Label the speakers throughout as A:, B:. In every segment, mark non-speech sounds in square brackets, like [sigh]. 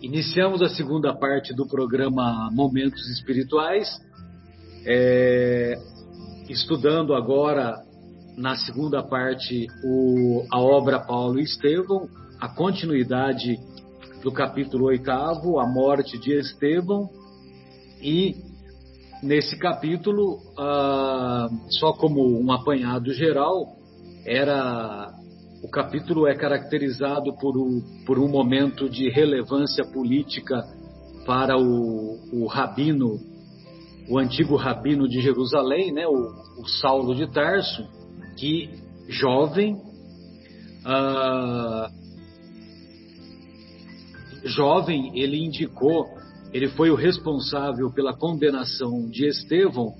A: Iniciamos a segunda parte do programa Momentos Espirituais, é, estudando agora na segunda parte o, a obra Paulo e Estevão, a continuidade do capítulo oitavo, a morte de Estevão, e nesse capítulo, ah, só como um apanhado geral, era o capítulo é caracterizado por, o, por um momento de relevância política para o, o rabino, o antigo rabino de Jerusalém, né, o, o Saulo de Tarso, que jovem, uh, jovem, ele indicou, ele foi o responsável pela condenação de Estevão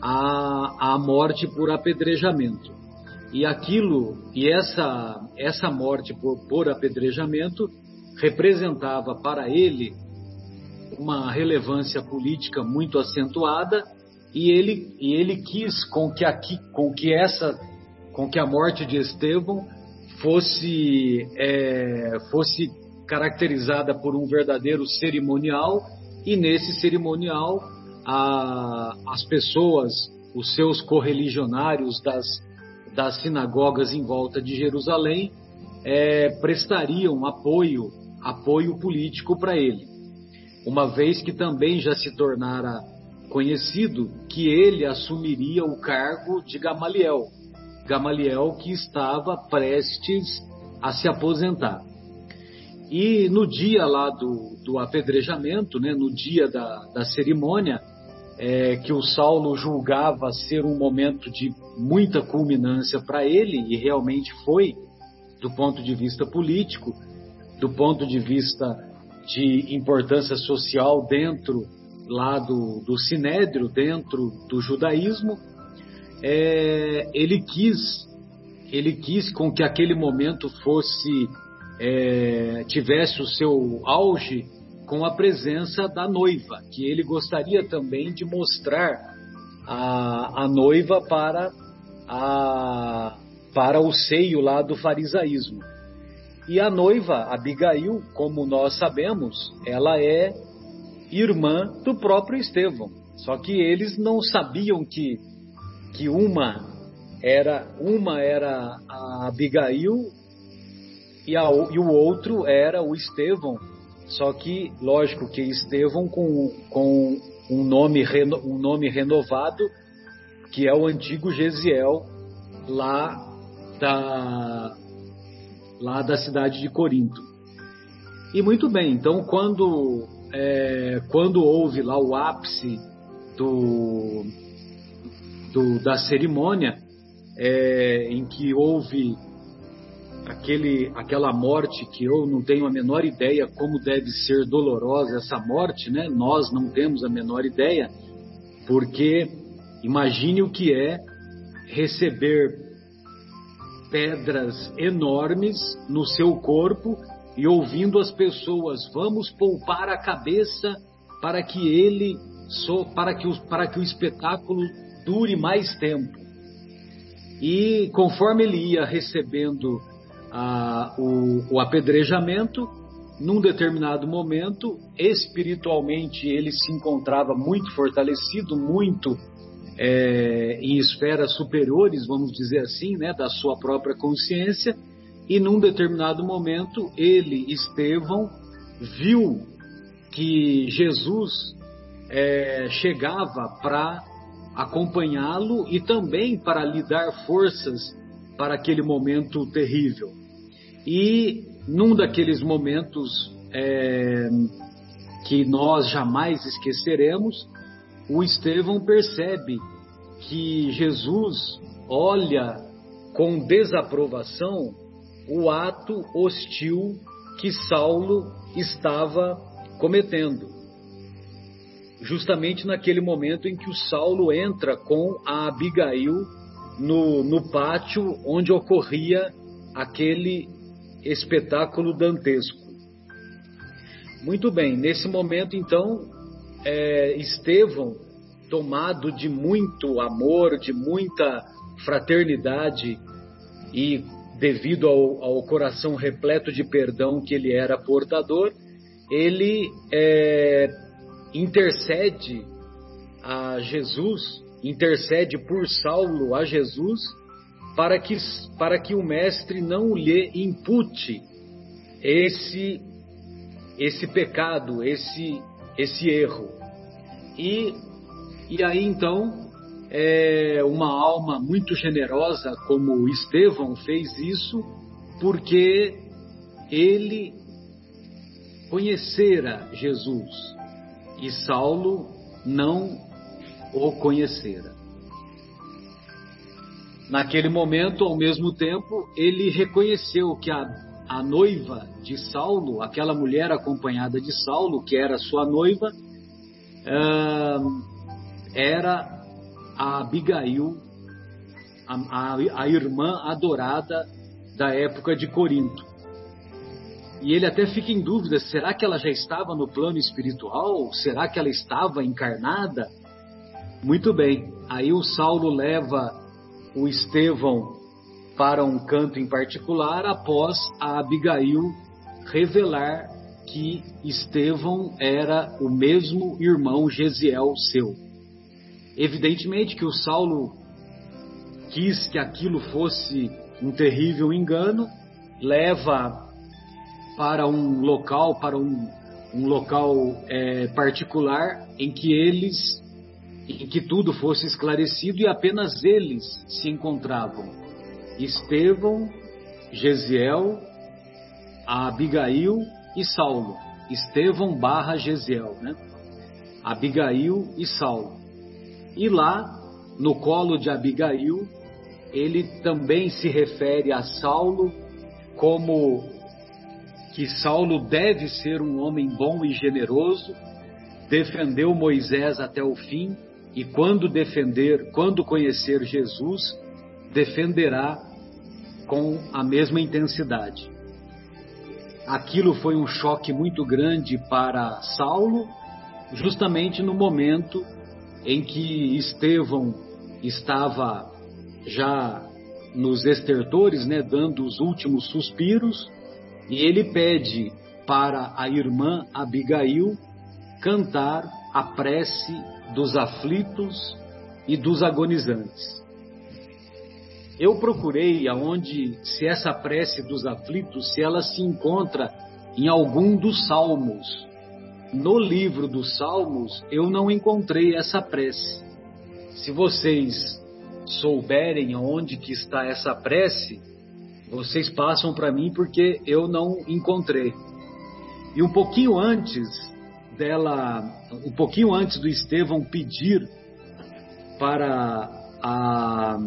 A: à, à morte por apedrejamento. E aquilo, e essa, essa morte por, por apedrejamento representava para ele uma relevância política muito acentuada e ele, e ele quis com que, aqui, com que essa com que a morte de Estevão fosse, é, fosse caracterizada por um verdadeiro cerimonial e nesse cerimonial a, as pessoas, os seus correligionários das das sinagogas em volta de Jerusalém é, prestariam apoio, apoio político para ele, uma vez que também já se tornara conhecido que ele assumiria o cargo de Gamaliel, Gamaliel que estava prestes a se aposentar. E no dia lá do, do apedrejamento, né, no dia da, da cerimônia, é, que o Saulo julgava ser um momento de muita culminância para ele, e realmente foi, do ponto de vista político, do ponto de vista de importância social dentro lá do, do Sinédrio, dentro do judaísmo, é, ele quis ele quis com que aquele momento fosse é, tivesse o seu auge com a presença da noiva, que ele gostaria também de mostrar a, a noiva para, a, para o seio lá do farisaísmo. E a noiva, Abigail, como nós sabemos, ela é irmã do próprio Estevão. Só que eles não sabiam que, que uma era uma era a Abigail e, a, e o outro era o Estevão, só que, lógico, que Estevão com, com um, nome reno, um nome renovado, que é o antigo Gesiel, lá da, lá da cidade de Corinto. E muito bem, então quando, é, quando houve lá o ápice do, do da cerimônia, é, em que houve aquele, aquela morte que eu não tenho a menor ideia como deve ser dolorosa essa morte, né? Nós não temos a menor ideia, porque imagine o que é receber pedras enormes no seu corpo e ouvindo as pessoas, vamos poupar a cabeça para que ele para que o, para que o espetáculo dure mais tempo. E conforme ele ia recebendo a, o, o apedrejamento, num determinado momento, espiritualmente ele se encontrava muito fortalecido, muito é, em esferas superiores, vamos dizer assim, né, da sua própria consciência, e num determinado momento ele, Estevão, viu que Jesus é, chegava para acompanhá-lo e também para lhe dar forças para aquele momento terrível. E num daqueles momentos é, que nós jamais esqueceremos, o Estevão percebe que Jesus olha com desaprovação o ato hostil que Saulo estava cometendo. Justamente naquele momento em que o Saulo entra com a Abigail no, no pátio onde ocorria aquele espetáculo dantesco. Muito bem, nesse momento então, é, Estevão, tomado de muito amor, de muita fraternidade e devido ao, ao coração repleto de perdão que ele era portador, ele é, intercede a Jesus, intercede por Saulo a Jesus, para que, para que o mestre não lhe impute esse, esse pecado, esse, esse erro. E, e aí então, é, uma alma muito generosa como Estevão fez isso, porque ele conhecera Jesus e Saulo não o conhecera. Naquele momento, ao mesmo tempo, ele reconheceu que a, a noiva de Saulo, aquela mulher acompanhada de Saulo, que era sua noiva, era a Abigail, a, a, a irmã adorada da época de Corinto. E ele até fica em dúvida: será que ela já estava no plano espiritual? Será que ela estava encarnada? Muito bem, aí o Saulo leva o Estevão para um canto em particular após a Abigail revelar que Estevão era o mesmo irmão Gesiel seu. Evidentemente que o Saulo quis que aquilo fosse um terrível engano, leva para um local, para um, um local é, particular em que eles, em que tudo fosse esclarecido e apenas eles se encontravam. Estevão, Gesiel, Abigail e Saulo. Estevão barra Gesiel, né? Abigail e Saulo. E lá, no colo de Abigail, ele também se refere a Saulo como que Saulo deve ser um homem bom e generoso, defendeu Moisés até o fim e quando defender, quando conhecer Jesus, defenderá com a mesma intensidade. Aquilo foi um choque muito grande para Saulo, justamente no momento em que Estevão estava já nos estertores, né, dando os últimos suspiros, e ele pede para a irmã Abigail cantar a prece dos aflitos e dos agonizantes. Eu procurei aonde se essa prece dos aflitos, se ela se encontra em algum dos salmos, no livro dos Salmos eu não encontrei essa prece. Se vocês souberem aonde que está essa prece, vocês passam para mim porque eu não encontrei. E um pouquinho antes dela, um pouquinho antes do Estevão pedir para a,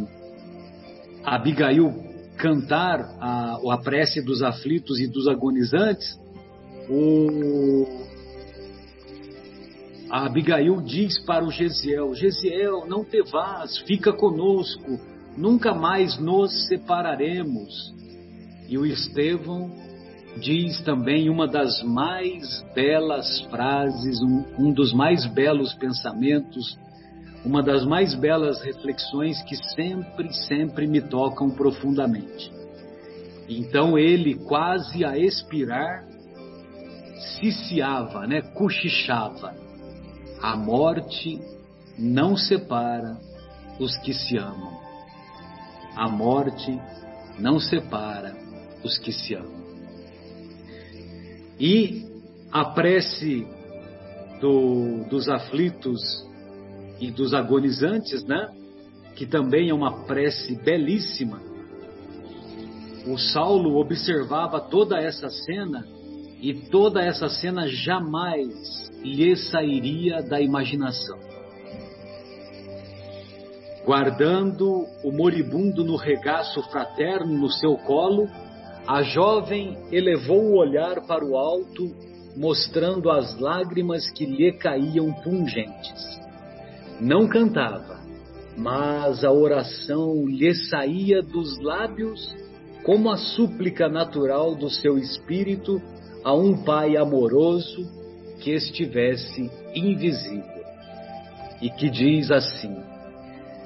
A: Abigail cantar a, a prece dos aflitos e dos agonizantes, o, a Abigail diz para o Gesiel: Gesiel, não te vás, fica conosco, nunca mais nos separaremos. E o Estevão diz também uma das mais belas frases, um, um dos mais belos pensamentos, uma das mais belas reflexões que sempre, sempre me tocam profundamente. Então ele, quase a expirar, ciciava, né, cochichava a morte não separa os que se amam. A morte não separa os que se amam. E a prece do, dos aflitos e dos agonizantes, né? Que também é uma prece belíssima. O Saulo observava toda essa cena e toda essa cena jamais lhe sairia da imaginação. Guardando o moribundo no regaço fraterno no seu colo, a jovem elevou o olhar para o alto, mostrando as lágrimas que lhe caíam pungentes. Não cantava, mas a oração lhe saía dos lábios como a súplica natural do seu espírito a um pai amoroso que estivesse invisível e que diz assim: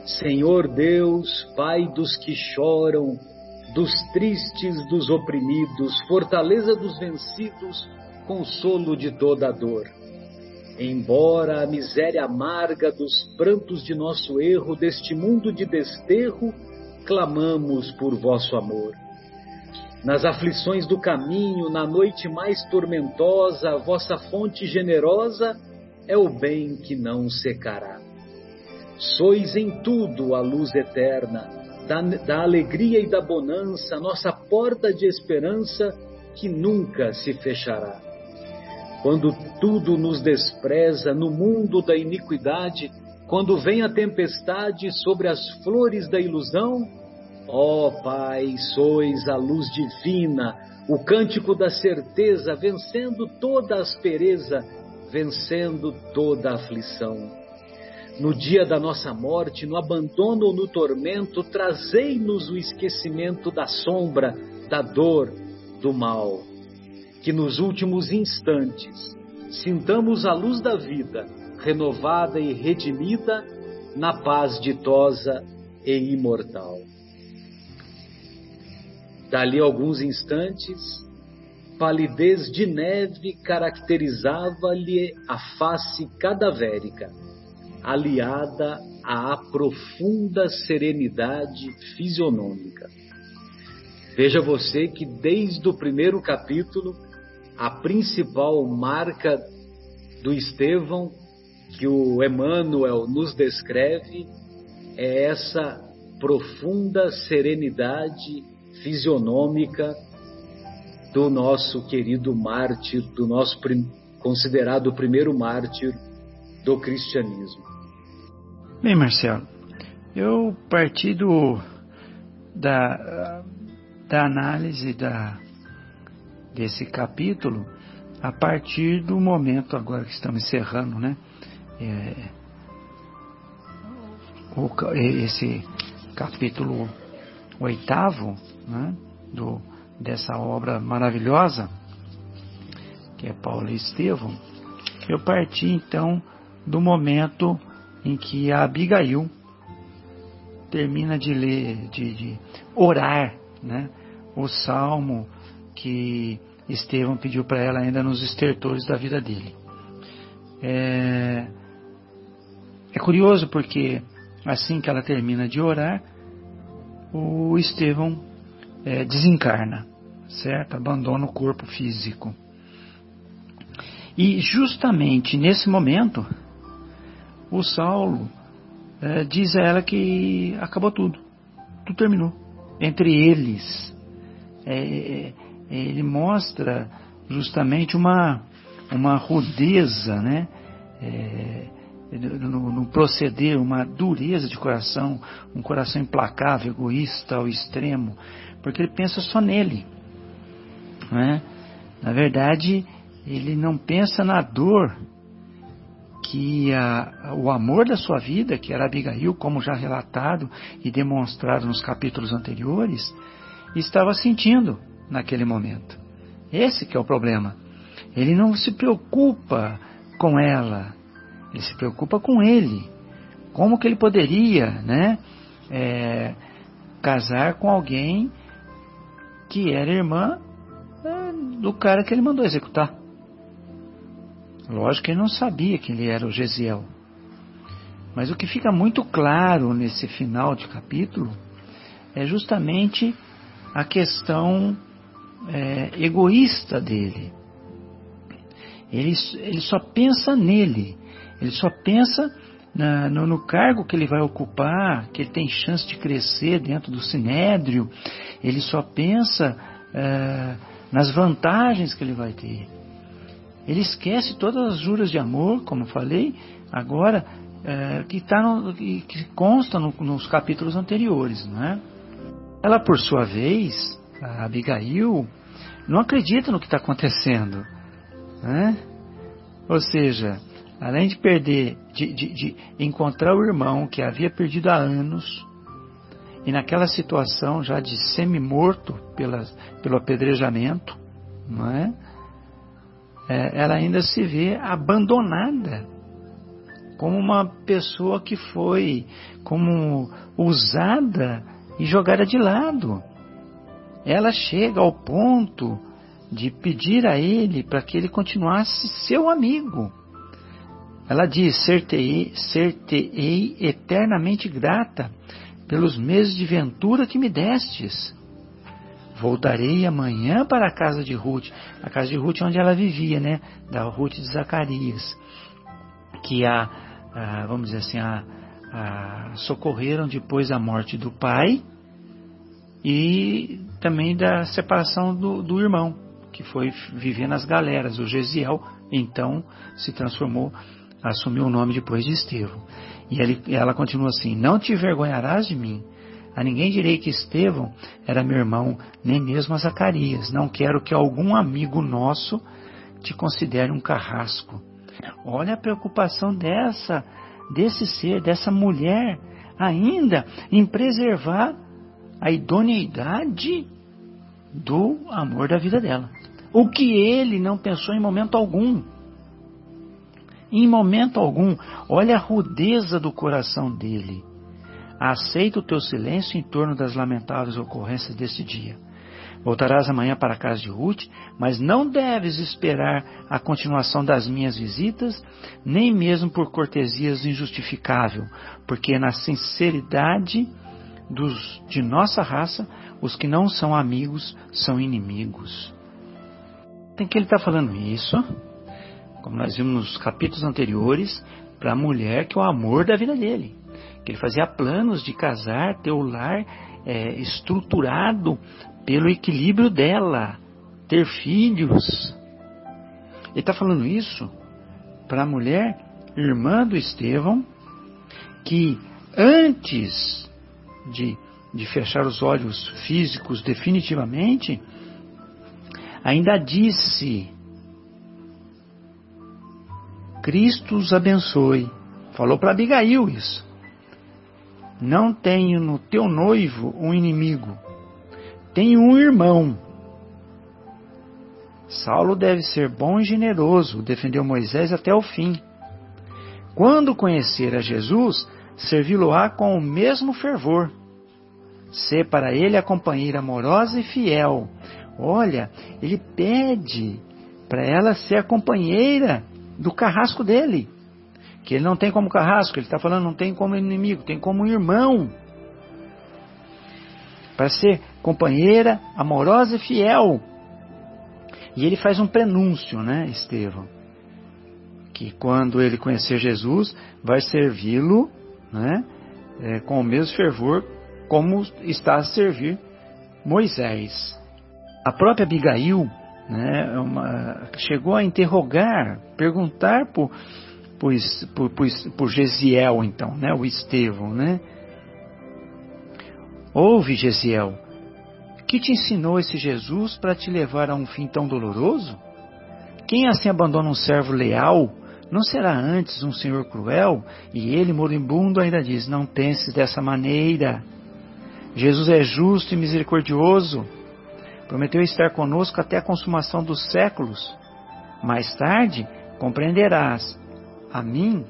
A: Senhor Deus, Pai dos que choram, dos tristes, dos oprimidos, fortaleza dos vencidos, consolo de toda a dor. Embora a miséria amarga dos prantos de nosso erro, deste mundo de desterro, clamamos por vosso amor. Nas aflições do caminho, na noite mais tormentosa, vossa fonte generosa é o bem que não secará. Sois em tudo a luz eterna, da, da alegria e da bonança, nossa porta de esperança que nunca se fechará. Quando tudo nos despreza no mundo da iniquidade, quando vem a tempestade sobre as flores da ilusão, ó oh, Pai, sois a luz divina, o cântico da certeza, vencendo toda aspereza, vencendo toda aflição. No dia da nossa morte, no abandono ou no tormento, trazei-nos o esquecimento da sombra, da dor, do mal. Que nos últimos instantes sintamos a luz da vida, renovada e redimida, na paz ditosa e imortal. Dali alguns instantes, palidez de neve caracterizava-lhe a face cadavérica, aliada à profunda serenidade fisionômica. Veja você que desde o primeiro capítulo, a principal marca do Estevão que o Emmanuel nos descreve é essa profunda serenidade fisionômica do nosso querido mártir, do nosso considerado o primeiro mártir do cristianismo.
B: Bem, Marcelo, eu parti do, da, da análise da, desse capítulo a partir do momento agora que estamos encerrando, né? É, o, esse capítulo oitavo né, do, dessa obra maravilhosa, que é Paulo e Estevão, eu parti então do momento em que a Abigail termina de ler, de, de orar, né, o salmo que Estevão pediu para ela ainda nos estertores da vida dele. É, é curioso porque assim que ela termina de orar, o Estevão é, desencarna, certo? Abandona o corpo físico. E justamente nesse momento, o Saulo é, diz a ela que acabou tudo, tudo terminou. Entre eles, é, é, ele mostra justamente uma, uma rudeza, né? É, no, no, proceder, uma dureza de coração, um coração implacável, egoísta ao extremo, porque ele pensa só nele. Né? Na verdade, ele não pensa na dor que a, o amor da sua vida, que era Abigail, como já relatado e demonstrado nos capítulos anteriores, estava sentindo naquele momento. Esse que é o problema. Ele não se preocupa com ela, ele se preocupa com ele. Como que ele poderia, né, é, casar com alguém que era irmã é, do cara que ele mandou executar? Lógico que ele não sabia que ele era o Gesiel. Mas o que fica muito claro nesse final de capítulo é justamente a questão é, egoísta dele. Ele, ele só pensa nele, ele só pensa na, no, no, cargo que ele vai ocupar, que ele tem chance de crescer dentro do sinédrio, ele só pensa é, nas vantagens que ele vai ter. Ele esquece todas as juras de amor, como falei, agora, é, que, tá no, que, que consta no, nos capítulos anteriores. Não é? Ela, por sua vez, a Abigail, não acredita no que está acontecendo. Né? Ou seja, além de perder, de, de, de, encontrar o irmão que havia perdido há anos, e naquela situação já de semi-morto pelo apedrejamento, não é? É? ela ainda se vê abandonada como uma pessoa que foi como usada e jogada de lado. Ela chega ao ponto de pedir a ele para que ele continuasse seu amigo. Ela diz: Ser-te-ei ser eternamente grata pelos meses de ventura que me destes. Voltarei amanhã para a casa de Ruth, a casa de Ruth onde ela vivia, né? Da Ruth de Zacarias, que a, a vamos dizer assim, a, a, socorreram depois da morte do pai e também da separação do, do irmão, que foi viver nas galeras. O Gesiel, então, se transformou, assumiu o nome depois de Estevão. E ele, ela continua assim: Não te envergonharás de mim. A ninguém direi que Estevão era meu irmão, nem mesmo a Zacarias. Não quero que algum amigo nosso te considere um carrasco. Olha a preocupação dessa, desse ser, dessa mulher, ainda em preservar a idoneidade do amor da vida dela. O que ele não pensou em momento algum. Em momento algum, olha a rudeza do coração dele. Aceita o teu silêncio em torno das lamentáveis ocorrências deste dia. Voltarás amanhã para a casa de Ruth, mas não deves esperar a continuação das minhas visitas, nem mesmo por cortesias injustificável, porque na sinceridade dos, de nossa raça, os que não são amigos são inimigos. Tem que ele está falando isso, como nós vimos nos capítulos anteriores, para a mulher que é o amor da vida dele. Ele fazia planos de casar, ter o lar é, estruturado pelo equilíbrio dela, ter filhos. Ele está falando isso para a mulher, irmã do Estevão, que antes de, de fechar os olhos físicos definitivamente, ainda disse: Cristo os abençoe. Falou para Abigail isso. Não tenho no teu noivo um inimigo, tenho um irmão. Saulo deve ser bom e generoso, defendeu Moisés até o fim. Quando conhecer a Jesus, servi-lo-á com o mesmo fervor. Ser para ele a companheira amorosa e fiel. Olha, ele pede para ela ser a companheira do carrasco dele. Que ele não tem como carrasco, ele está falando não tem como inimigo, tem como irmão. Para ser companheira, amorosa e fiel. E ele faz um prenúncio, né, Estevão? Que quando ele conhecer Jesus, vai servi-lo né, é, com o mesmo fervor como está a servir Moisés. A própria Abigail né, uma, chegou a interrogar, perguntar por, por, por, por, por Gesiel, então, né, o Estevão, né? Ouve, Gesiel, que te ensinou esse Jesus para te levar a um fim tão doloroso? Quem assim abandona um servo leal não será antes um senhor cruel? E ele, moribundo, ainda diz: Não penses dessa maneira. Jesus é justo e misericordioso. Prometeu estar conosco até a consumação dos séculos. Mais tarde compreenderás. A mim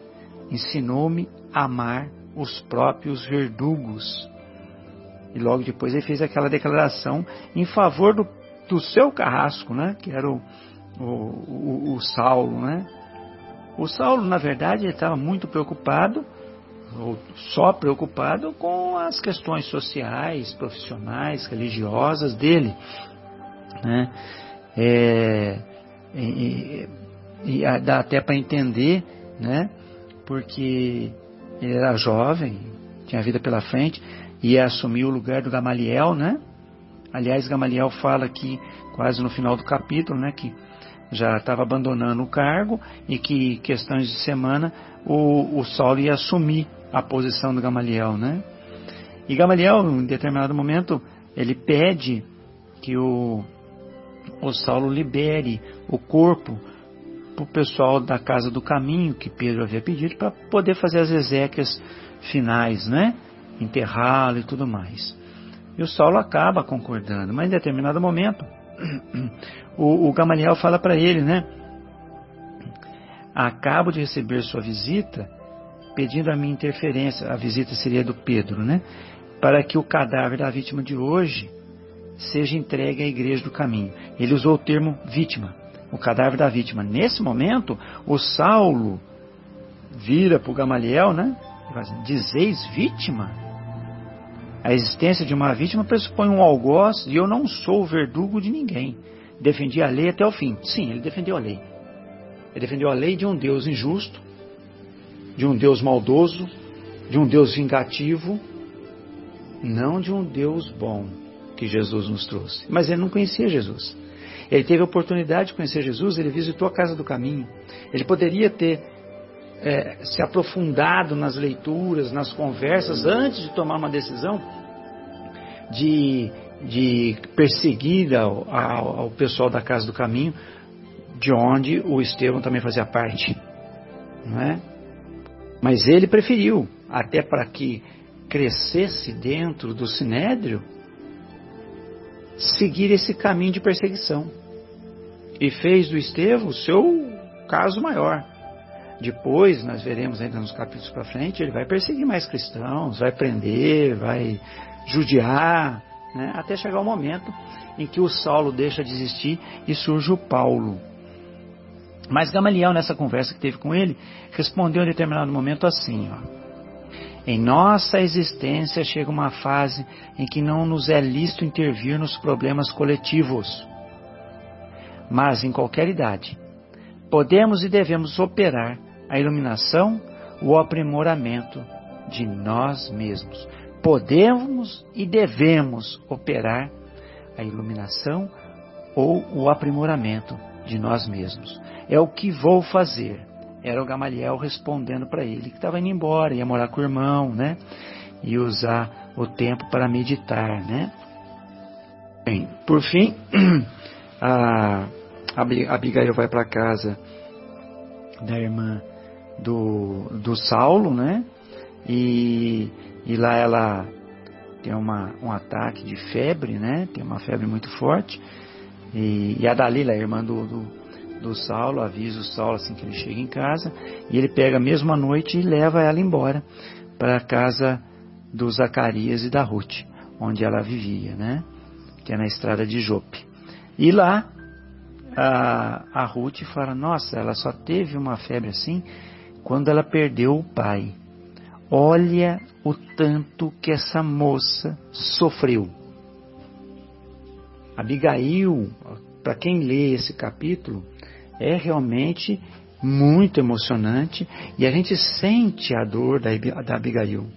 B: ensinou-me a amar os próprios verdugos. E logo depois ele fez aquela declaração em favor do, do seu carrasco, né? que era o, o, o, o Saulo. Né? O Saulo, na verdade, estava muito preocupado, ou só preocupado com as questões sociais, profissionais, religiosas dele. Né? É, e, e, e dá até para entender, né? porque ele era jovem, tinha vida pela frente, ia assumir o lugar do Gamaliel, né? Aliás, Gamaliel fala aqui, quase no final do capítulo, né, que já estava abandonando o cargo e que, questões de semana, o, o Saulo ia assumir a posição do Gamaliel, né? E Gamaliel, em determinado momento, ele pede que o, o Saulo libere o corpo para o pessoal da casa do caminho que Pedro havia pedido para poder fazer as exéquias finais, né? Enterrá-lo e tudo mais. E o Saulo acaba concordando, mas em determinado momento [clears throat] o, o Gamaliel fala para ele, né? Acabo de receber sua visita, pedindo a minha interferência. A visita seria do Pedro, né? Para que o cadáver da vítima de hoje seja entregue à igreja do caminho. Ele usou o termo vítima, o cadáver da vítima. Nesse momento, o Saulo vira para o Gamaliel, né? Assim, Dizeis vítima? A existência de uma vítima pressupõe um algoz e eu não sou o verdugo de ninguém. Defendi a lei até o fim. Sim, ele defendeu a lei. Ele defendeu a lei de um Deus injusto, de um Deus maldoso, de um Deus vingativo, não de um Deus bom que Jesus nos trouxe. Mas ele não conhecia Jesus. Ele teve a oportunidade de conhecer Jesus, ele visitou a casa do caminho. Ele poderia ter é, se aprofundado nas leituras, nas conversas, antes de tomar uma decisão de, de perseguir ao, ao, ao pessoal da casa do caminho, de onde o Estevão também fazia parte. Não é? Mas ele preferiu, até para que crescesse dentro do sinédrio, seguir esse caminho de perseguição. E fez do Estevão seu caso maior. Depois, nós veremos ainda nos capítulos para frente, ele vai perseguir mais cristãos, vai prender, vai judiar, né? até chegar o momento em que o Saulo deixa de existir e surge o Paulo. Mas Gamaliel, nessa conversa que teve com ele, respondeu em determinado momento assim: ó, Em nossa existência chega uma fase em que não nos é lícito intervir nos problemas coletivos. Mas em qualquer idade, podemos e devemos operar a iluminação, o aprimoramento de nós mesmos. Podemos e devemos operar a iluminação ou o aprimoramento de nós mesmos. É o que vou fazer. Era o Gamaliel respondendo para ele, que estava indo embora, ia morar com o irmão, né? E usar o tempo para meditar, né? Bem, por fim, [clears throat] a Abigail vai para casa da irmã do, do Saulo, né? E, e lá ela tem uma, um ataque de febre, né? Tem uma febre muito forte. E, e a Dalila, a irmã do, do, do, Saulo, avisa o Saulo assim que ele chega em casa. E ele pega a mesma noite e leva ela embora para a casa do Zacarias e da Ruth, onde ela vivia, né? Que é na estrada de Jope. E lá a, a Ruth fala: Nossa, ela só teve uma febre assim quando ela perdeu o pai. Olha o tanto que essa moça sofreu. Abigail, para quem lê esse capítulo, é realmente muito emocionante e a gente sente a dor da, da Abigail.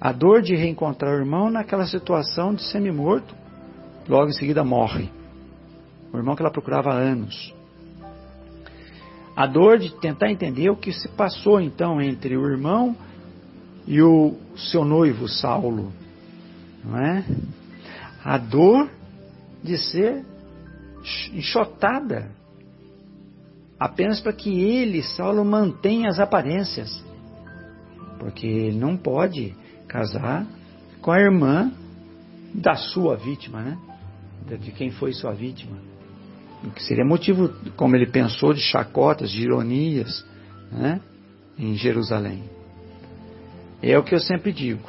B: A dor de reencontrar o irmão naquela situação de semi-morto, logo em seguida morre. O irmão que ela procurava há anos. A dor de tentar entender o que se passou então entre o irmão e o seu noivo Saulo, não é? A dor de ser enxotada apenas para que ele, Saulo, mantenha as aparências, porque ele não pode casar com a irmã da sua vítima, né? De quem foi sua vítima que seria motivo, como ele pensou, de chacotas, de ironias né, em Jerusalém. É o que eu sempre digo.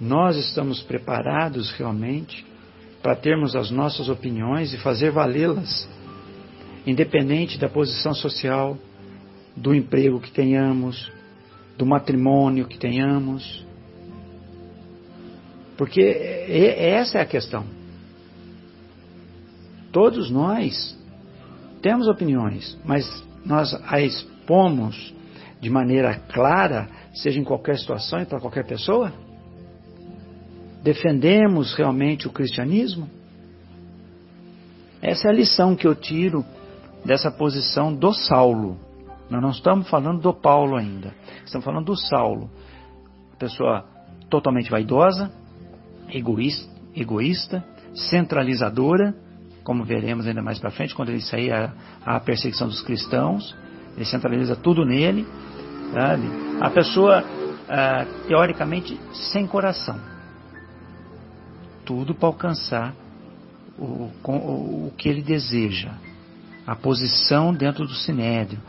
B: Nós estamos preparados realmente para termos as nossas opiniões e fazer valê-las, independente da posição social, do emprego que tenhamos, do matrimônio que tenhamos. Porque essa é a questão. Todos nós temos opiniões, mas nós a expomos de maneira clara, seja em qualquer situação e para qualquer pessoa? Defendemos realmente o cristianismo? Essa é a lição que eu tiro dessa posição do Saulo. Nós não estamos falando do Paulo ainda. Estamos falando do Saulo. Pessoa totalmente vaidosa, egoísta, egoísta centralizadora como veremos ainda mais para frente, quando ele sair a, a, perseguição dos cristãos, ele centraliza tudo nele, sabe? A pessoa, ah, teoricamente, sem coração. Tudo para alcançar o, o, o que ele deseja. A posição dentro do sinédrio,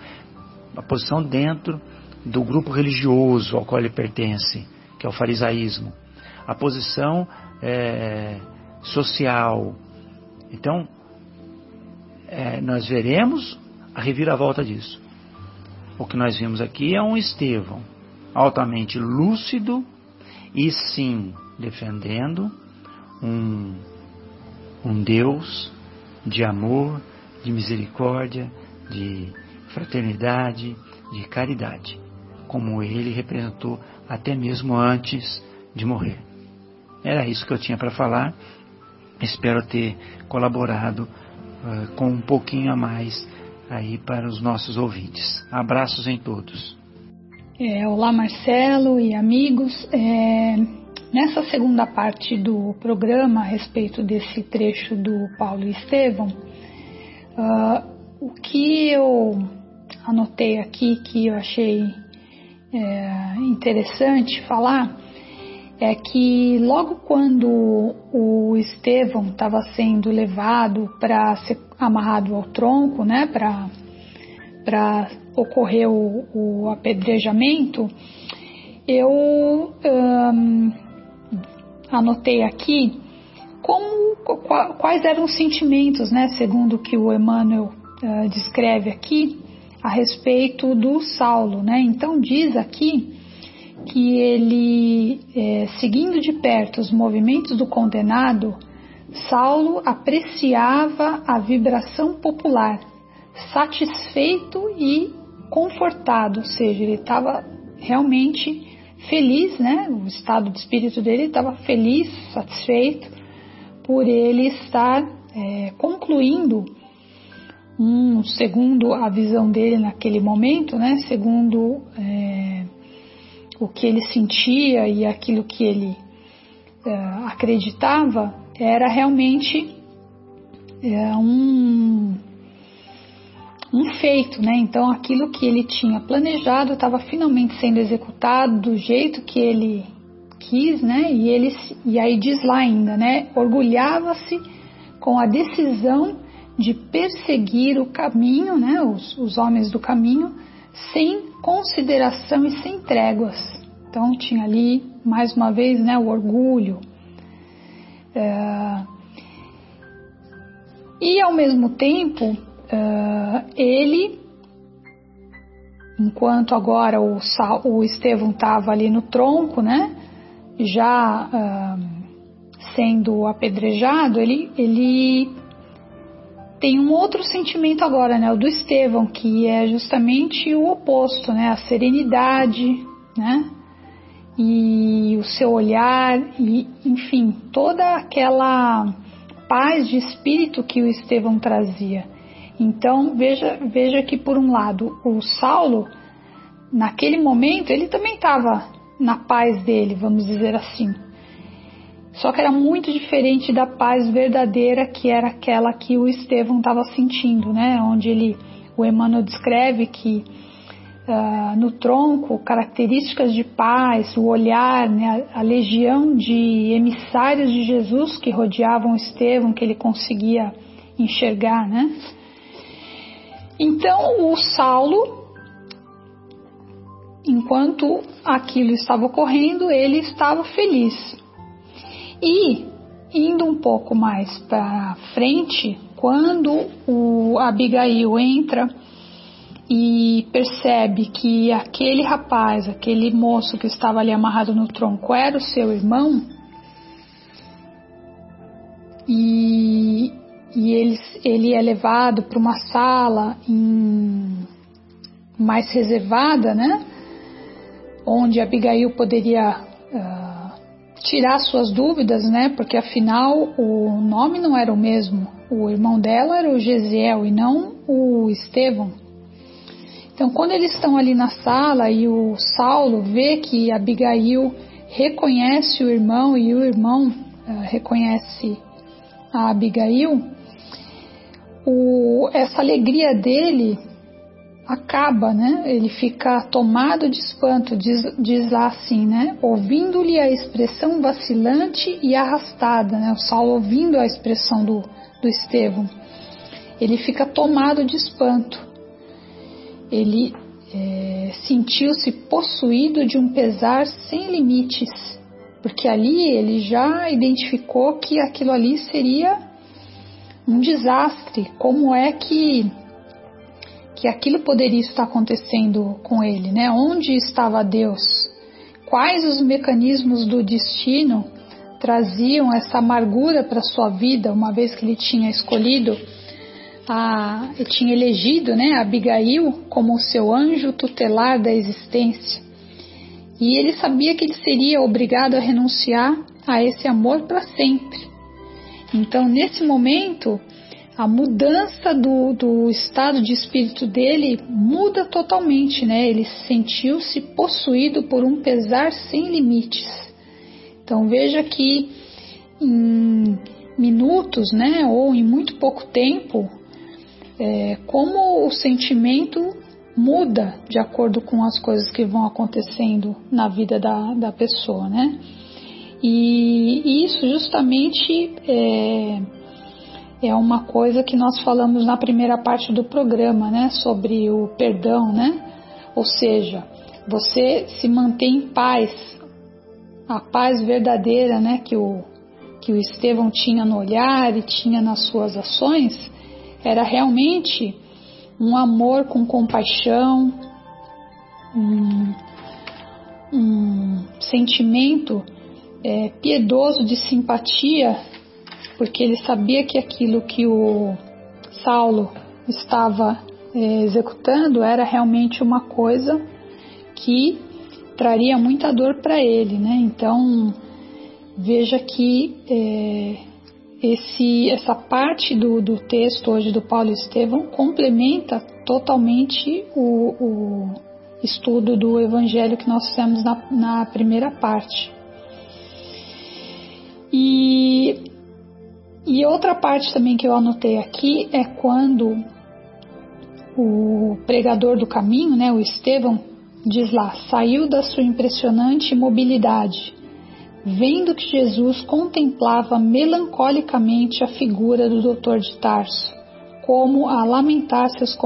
B: a posição dentro do grupo religioso ao qual ele pertence, que é o farisaísmo. A posição é, social. Então, é, nós veremos a reviravolta disso. O que nós vimos aqui é um Estevão altamente lúcido e sim defendendo um, um Deus de amor, de misericórdia, de fraternidade, de caridade, como ele representou até mesmo antes de morrer. Era isso que eu tinha para falar. Espero ter colaborado uh, com um pouquinho a mais aí para os nossos ouvintes. Abraços em todos.
C: É, olá Marcelo e amigos. É, nessa segunda parte do programa a respeito desse trecho do Paulo e Estevão, uh, o que eu anotei aqui que eu achei é, interessante falar é que logo quando o Estevão estava sendo levado para ser amarrado ao tronco, né, para ocorrer o, o, apedrejamento, eu anotei aqui como, quais eram os sentimentos, né, segundo que o Emmanuel uh, descreve aqui, a respeito do Saulo. Né? Então, diz aqui que ele, é, seguindo de perto os movimentos do condenado, Saulo apreciava a vibração popular, satisfeito e confortado, ou seja, ele estava realmente feliz, né? O estado de espírito dele estava feliz, satisfeito por ele estar é, concluindo um segundo a visão dele naquele momento, né? Segundo é, o que ele sentia e aquilo que ele é, acreditava era realmente é, um, um feito, né? Então aquilo que ele tinha planejado estava finalmente sendo executado do jeito que ele quis, né? E ele e aí diz lá ainda, né? Orgulhava-se com a decisão de perseguir o caminho, né? Os, os homens do caminho sem consideração e sem tréguas. Então tinha ali mais uma vez né, o orgulho. É, e ao mesmo tempo, é, ele, enquanto agora o, o Estevão estava ali no tronco, né, já é, sendo apedrejado, ele, ele tem um outro sentimento agora, né, o do Estevão, que é justamente o oposto, né, a serenidade, né, e o seu olhar, e enfim, toda aquela paz de espírito que o Estevão trazia. Então veja, veja que por um lado o Saulo, naquele momento, ele também estava na paz dele, vamos dizer assim, só que era muito diferente da paz verdadeira que era aquela que o Estevão estava sentindo, né? Onde ele, o Emmanuel descreve que uh, no tronco características de paz, o olhar, né? a, a legião de emissários de Jesus que rodeavam Estevão, que ele conseguia enxergar, né? Então o Saulo enquanto aquilo estava ocorrendo, ele estava feliz. E indo um pouco mais para frente, quando o Abigail entra e percebe que aquele rapaz, aquele moço que estava ali amarrado no tronco era o seu irmão, e, e ele, ele é levado para uma sala em, mais reservada, né? Onde Abigail poderia uh, tirar suas dúvidas, né? Porque afinal o nome não era o mesmo. O irmão dela era o Gesiel e não o Estevão. Então, quando eles estão ali na sala e o Saulo vê que Abigail reconhece o irmão e o irmão uh, reconhece a Abigail, o, essa alegria dele acaba, né? Ele fica tomado de espanto, diz, diz lá assim, né? Ouvindo-lhe a expressão vacilante e arrastada, né? O Saulo ouvindo a expressão do, do Estevão, ele fica tomado de espanto. Ele é, sentiu-se possuído de um pesar sem limites porque ali ele já identificou que aquilo ali seria um desastre. Como é que que aquilo poderia estar acontecendo com ele, né? Onde estava Deus? Quais os mecanismos do destino traziam essa amargura para sua vida, uma vez que ele tinha escolhido a, ele tinha elegido, né, Abigail como o seu anjo tutelar da existência. E ele sabia que ele seria obrigado a renunciar a esse amor para sempre. Então, nesse momento, a mudança do, do estado de espírito dele muda totalmente, né? Ele sentiu-se possuído por um pesar sem limites. Então veja que em minutos, né, ou em muito pouco tempo, é, como o sentimento muda de acordo com as coisas que vão acontecendo na vida da, da pessoa, né? E, e isso justamente é, é uma coisa que nós falamos na primeira parte do programa, né, sobre o perdão, né? Ou seja, você se mantém em paz, a paz verdadeira, né, que o que o Estevão tinha no olhar e tinha nas suas ações, era realmente um amor com compaixão, um, um sentimento é, piedoso de simpatia porque ele sabia que aquilo que o Saulo estava é, executando era realmente uma coisa que traria muita dor para ele, né? Então veja que é, esse, essa parte do, do, texto hoje do Paulo Estevão complementa totalmente o, o estudo do Evangelho que nós fizemos na, na primeira parte. E e outra parte também que eu anotei aqui é quando o pregador do caminho, né, o Estevão, diz lá: saiu da sua impressionante mobilidade, vendo que Jesus contemplava melancolicamente a figura do doutor de Tarso, como a lamentar seus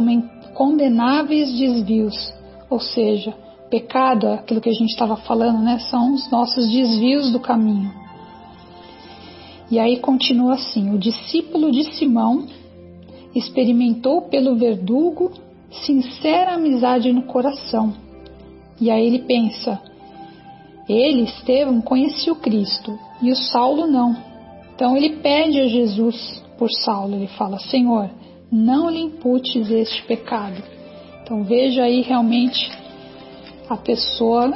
C: condenáveis desvios, ou seja, pecado, aquilo que a gente estava falando, né, são os nossos desvios do caminho. E aí continua assim: o discípulo de Simão experimentou pelo verdugo sincera amizade no coração. E aí ele pensa: ele, Estevão, conhecia o Cristo e o Saulo não. Então ele pede a Jesus por Saulo, ele fala: Senhor, não lhe imputes este pecado. Então veja aí realmente a pessoa,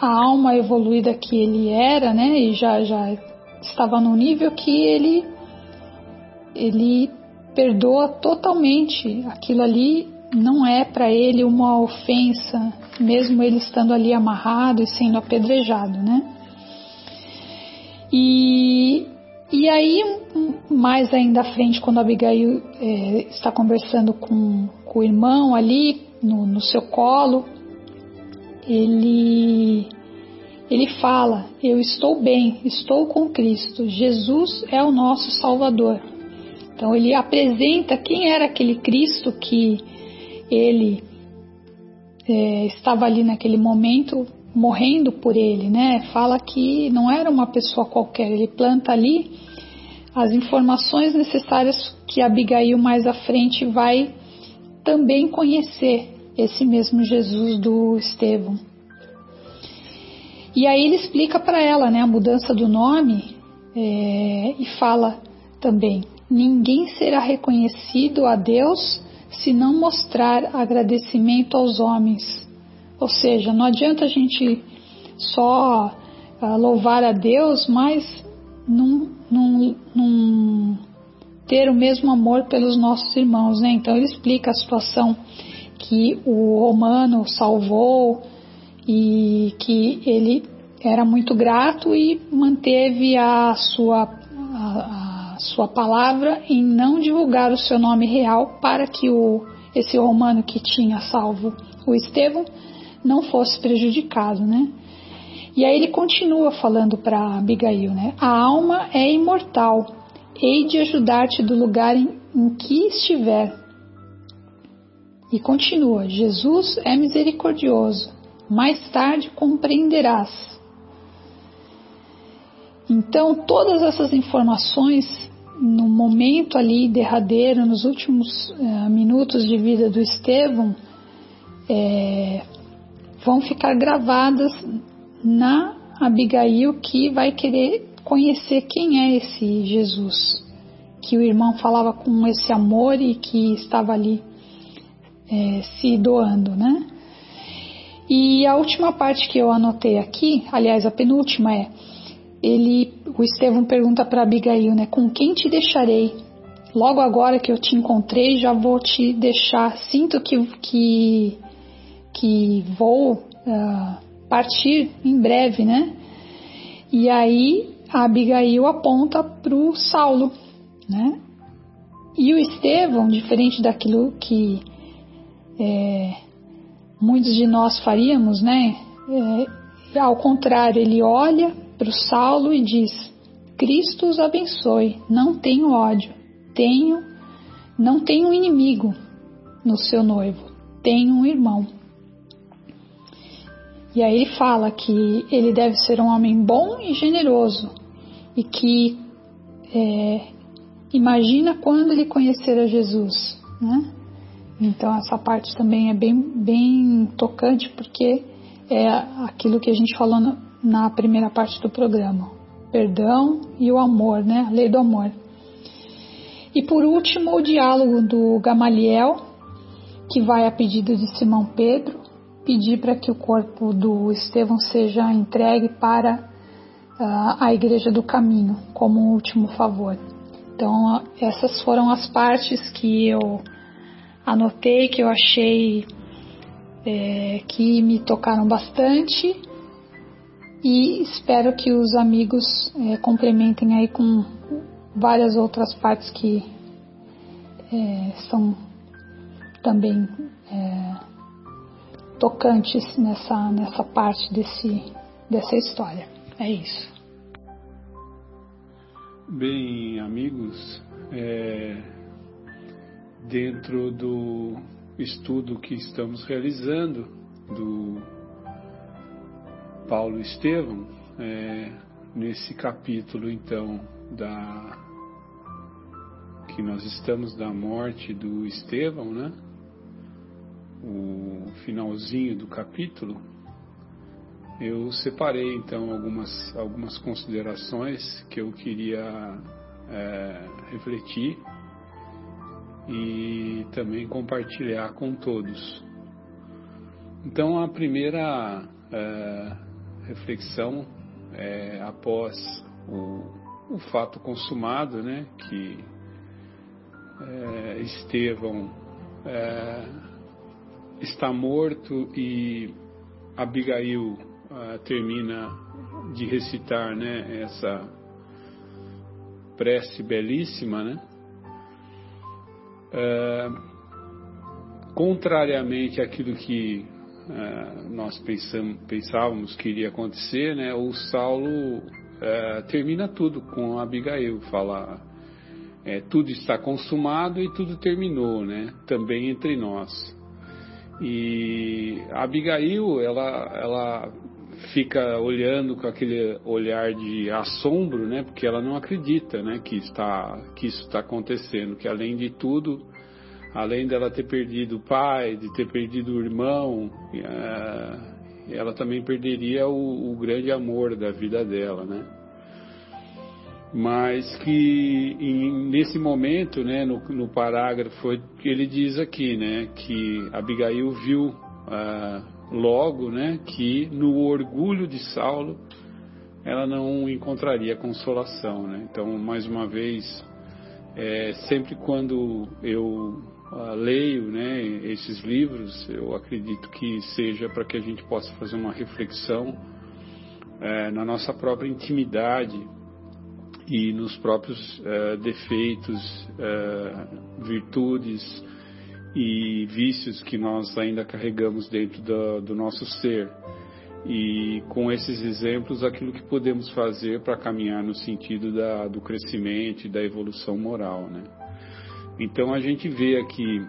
C: a alma evoluída que ele era, né? E já já estava num nível que ele ele perdoa totalmente. Aquilo ali não é para ele uma ofensa, mesmo ele estando ali amarrado e sendo apedrejado, né? E, e aí, mais ainda à frente, quando Abigail é, está conversando com, com o irmão ali no, no seu colo, ele ele fala: Eu estou bem, estou com Cristo, Jesus é o nosso Salvador. Então ele apresenta quem era aquele Cristo que ele é, estava ali naquele momento morrendo por ele, né? Fala que não era uma pessoa qualquer, ele planta ali as informações necessárias que Abigail mais à frente vai também conhecer esse mesmo Jesus do Estevão. E aí ele explica para ela né, a mudança do nome é, e fala também: ninguém será reconhecido a Deus se não mostrar agradecimento aos homens. Ou seja, não adianta a gente só uh, louvar a Deus, mas não, não, não ter o mesmo amor pelos nossos irmãos. Né? Então ele explica a situação que o romano salvou e que ele era muito grato e manteve a sua, a, a sua palavra em não divulgar o seu nome real para que o, esse romano que tinha salvo o Estevão não fosse prejudicado, né? E aí ele continua falando para Abigail, né? A alma é imortal, hei de ajudar-te do lugar em, em que estiver. E continua: Jesus é misericordioso, mais tarde compreenderás. Então, todas essas informações, no momento ali derradeiro, nos últimos uh, minutos de vida do Estevão, é, vão ficar gravadas na Abigail que vai querer conhecer quem é esse Jesus, que o irmão falava com esse amor e que estava ali é, se doando, né? E a última parte que eu anotei aqui, aliás, a penúltima é ele, o Estevão pergunta para Abigail, né? Com quem te deixarei? Logo agora que eu te encontrei, já vou te deixar. Sinto que que que vou uh, partir em breve, né? E aí a Abigail aponta para o Saulo, né? E o Estevão, diferente daquilo que é, muitos de nós faríamos, né? É, ao contrário, ele olha para o Saulo e diz: Cristo os abençoe, não tenho ódio, tenho, não tenho inimigo no seu noivo, tenho um irmão. E aí ele fala que ele deve ser um homem bom e generoso e que é, imagina quando ele conhecer a Jesus, né? Então essa parte também é bem, bem tocante porque é aquilo que a gente falou no, na primeira parte do programa, perdão e o amor, né? A lei do amor. E por último, o diálogo do Gamaliel, que vai a pedido de Simão Pedro, pedir para que o corpo do Estevão seja entregue para uh, a Igreja do Caminho, como um último favor. Então, essas foram as partes que eu anotei, que eu achei é, que me tocaram bastante e espero que os amigos é, complementem aí com várias outras partes que é, são também é, tocantes nessa, nessa parte desse, dessa história. É isso.
D: Bem, amigos, é, dentro do estudo que estamos realizando do Paulo Estevam, é, nesse capítulo então da que nós estamos da morte do Estevão, né? O finalzinho do capítulo, eu separei então algumas algumas considerações que eu queria é, refletir e também compartilhar com todos. Então a primeira é, reflexão é, após o, o, fato consumado, né, que é, Estevão é, está morto e Abigail termina de recitar, né, essa prece belíssima, né? É, contrariamente àquilo que é, nós pensávamos que iria acontecer, né, o Saulo é, termina tudo com Abigail, fala é, tudo está consumado e tudo terminou, né, também entre nós. E Abigail, ela, ela fica olhando com aquele olhar de assombro, né, porque ela não acredita, né, que está que isso está acontecendo, que além de tudo além dela ter perdido o pai, de ter perdido o irmão, é, ela também perderia o, o grande amor da vida dela, né? Mas que em, nesse momento, né, no, no parágrafo, ele diz aqui, né, que Abigail viu uh, logo, né, que no orgulho de Saulo ela não encontraria consolação, né? Então, mais uma vez, é, sempre quando eu uh, leio né, esses livros, eu acredito que seja para que a gente possa fazer uma reflexão uh, na nossa própria intimidade e nos próprios uh, defeitos, é, virtudes e vícios que nós ainda carregamos dentro do, do nosso ser. E com esses exemplos, aquilo que podemos fazer para caminhar no sentido da, do crescimento e da evolução moral, né? Então a gente vê aqui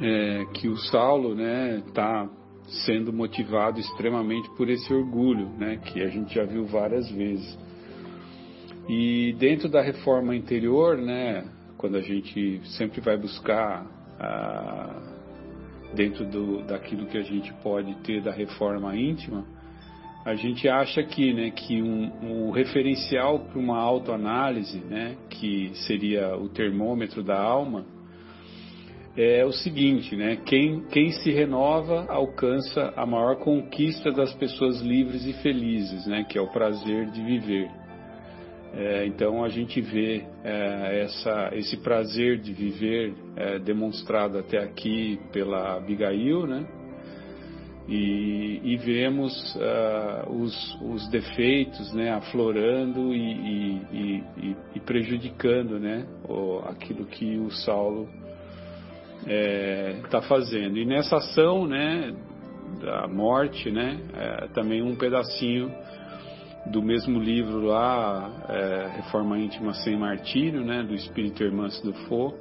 D: é, que o Saulo está né, sendo motivado extremamente por esse orgulho, né, que a gente já viu várias vezes. E dentro da reforma interior, né, quando a gente sempre vai buscar ah, dentro do, daquilo que a gente pode ter da reforma íntima, a gente acha aqui né, que um, um referencial para uma autoanálise, né, que seria o termômetro da alma, é o seguinte, né, quem, quem se renova alcança a maior conquista das pessoas livres e felizes, né, que é o prazer de viver. É, então a gente vê é, essa, esse prazer de viver é, demonstrado até aqui pela Abigail, né? E, e vemos uh, os, os, defeitos né, aflorando e, e, e prejudicando né, o, aquilo que o Saulo está é, fazendo. E nessa ação né, da morte, né, é, também um pedacinho do mesmo livro lá, é, Reforma Íntima Sem Martírio, né, do Espírito Hermance do Faux,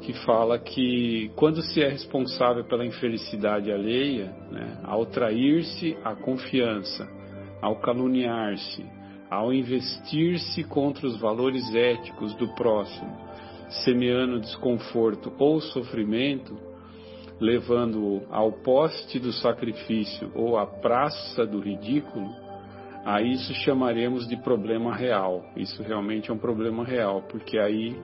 D: que fala que quando se é responsável pela infelicidade alheia, né, ao trair-se a confiança, ao caluniar-se, ao investir-se contra os valores éticos do próximo, semeando desconforto ou sofrimento, levando-o ao poste do sacrifício ou à praça do ridículo, a isso chamaremos de problema real. Isso realmente é um problema real, porque aí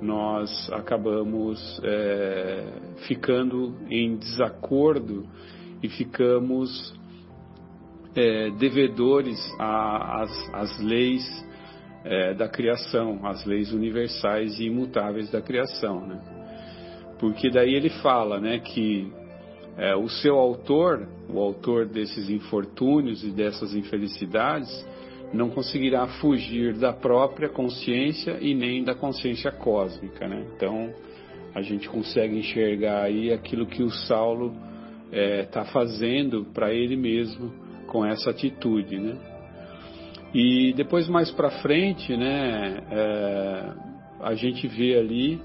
D: nós acabamos é, ficando em desacordo e ficamos é, devedores às, leis é, da criação, às leis universais e imutáveis da criação, né? Porque daí ele fala, né, que é, o seu autor, o autor desses infortúnios e dessas infelicidades, não conseguirá fugir da própria consciência e nem da consciência cósmica, né? Então a gente consegue enxergar aí aquilo que o Saulo está é, tá fazendo para ele mesmo com essa atitude, né? E depois mais para frente, né? É, a gente vê ali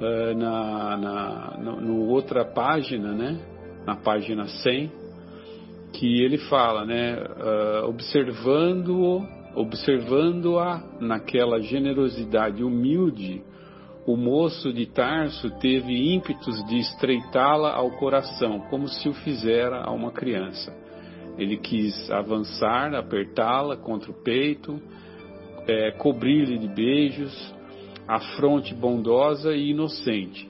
D: é, na, na no, no outra página, né? Na página 100, que ele fala, né, uh, observando observando-a naquela generosidade humilde, o moço de Tarso teve ímpetos de estreitá-la ao coração, como se o fizera a uma criança. Ele quis avançar, apertá-la contra o peito, é, cobrir-lhe de beijos, a fronte bondosa e inocente.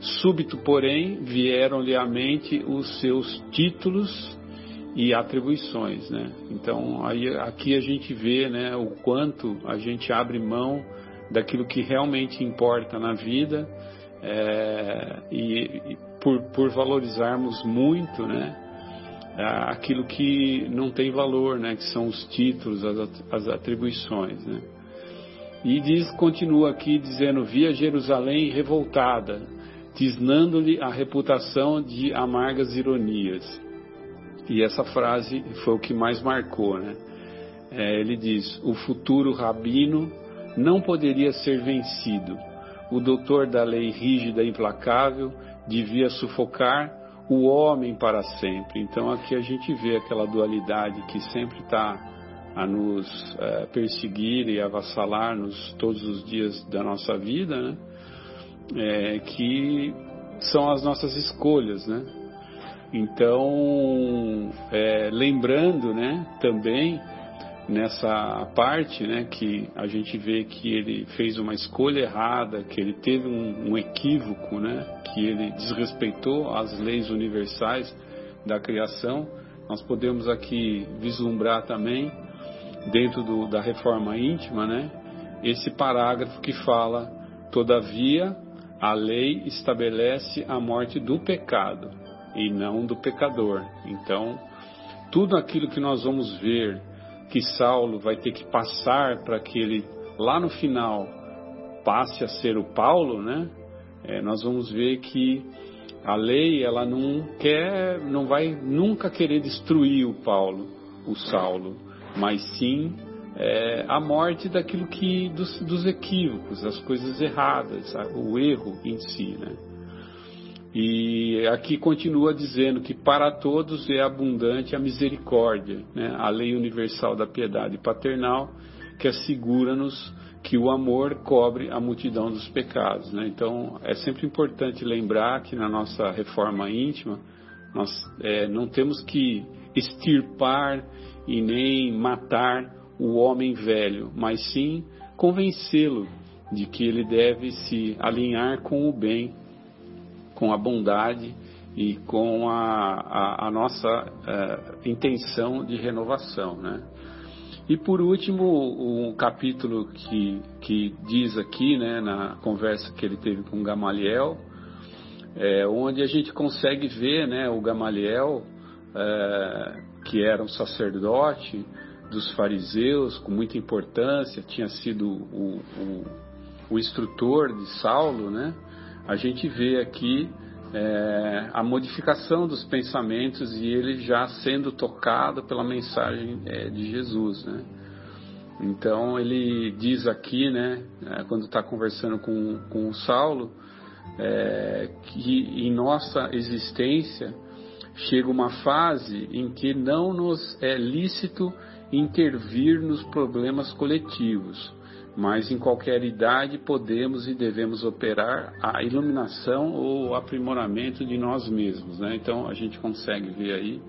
D: Súbito, porém, vieram-lhe à mente os seus títulos e atribuições, né? Então, aí, aqui a gente vê, né, o quanto a gente abre mão daquilo que realmente importa na vida é, e, e por, por, valorizarmos muito, né, aquilo que não tem valor, né, que são os títulos, as, atribuições, né? E diz, continua aqui dizendo: via Jerusalém revoltada, tisnando-lhe a reputação de amargas ironias. E essa frase foi o que mais marcou, né? É, ele diz: o futuro rabino não poderia ser vencido. O doutor da lei rígida e implacável devia sufocar o homem para sempre. Então aqui a gente vê aquela dualidade que sempre está a nos é, perseguir e avassalar-nos todos os dias da nossa vida, né? É, que são as nossas escolhas, né? Então, é, lembrando, né, também nessa parte, né, que a gente vê que ele fez uma escolha errada, que ele teve um, um equívoco, né, que ele desrespeitou as leis universais da criação. Nós podemos aqui vislumbrar também dentro do, da reforma íntima, né, esse parágrafo que fala, todavia a lei estabelece a morte do pecado e não do pecador. Então, tudo aquilo que nós vamos ver que Saulo vai ter que passar para que ele lá no final passe a ser o Paulo, né? É, nós vamos ver que a lei ela não quer, não vai nunca querer destruir o Paulo, o Saulo, mas sim é, a morte daquilo que dos, dos, equívocos, das coisas erradas, o erro em si, né? E aqui continua dizendo que para todos é abundante a misericórdia, né? a lei universal da piedade paternal que assegura-nos que o amor cobre a multidão dos pecados. Né? Então, é sempre importante lembrar que na nossa reforma íntima, nós é, não temos que extirpar e nem matar o homem velho, mas sim convencê-lo de que ele deve se alinhar com o bem, com a bondade e com a, a, a nossa uh, intenção de renovação. Né? E por último, um capítulo que, que diz aqui, né, na conversa que ele teve com Gamaliel, é, onde a gente consegue ver né, o Gamaliel, é, que era um sacerdote dos fariseus, com muita importância, tinha sido o, o, o instrutor de Saulo, né? a gente vê aqui é, a modificação dos pensamentos e ele já sendo tocado pela mensagem é, de Jesus, né? Então ele diz aqui, né, é, quando está conversando com, com o Saulo, é, que em nossa existência chega uma fase em que não nos é lícito intervir nos problemas coletivos, mas em qualquer idade podemos e devemos operar a iluminação ou aprimoramento de nós mesmos. Né? Então a gente consegue ver aí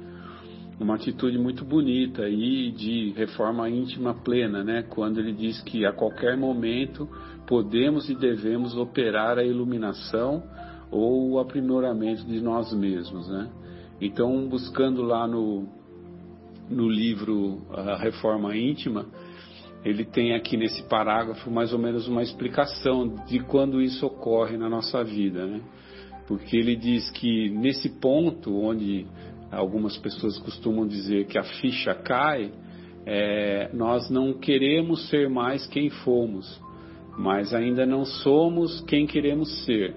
D: uma atitude muito bonita aí de reforma íntima plena, né? quando ele diz que a qualquer momento podemos e devemos operar a iluminação ou o aprimoramento de nós mesmos. Né? Então, buscando lá no, no livro A Reforma Íntima, ele tem aqui nesse parágrafo mais ou menos uma explicação de quando isso ocorre na nossa vida, né? Porque ele diz que nesse ponto onde algumas pessoas costumam dizer que a ficha cai, é, nós não queremos ser mais quem fomos, mas ainda não somos quem queremos ser.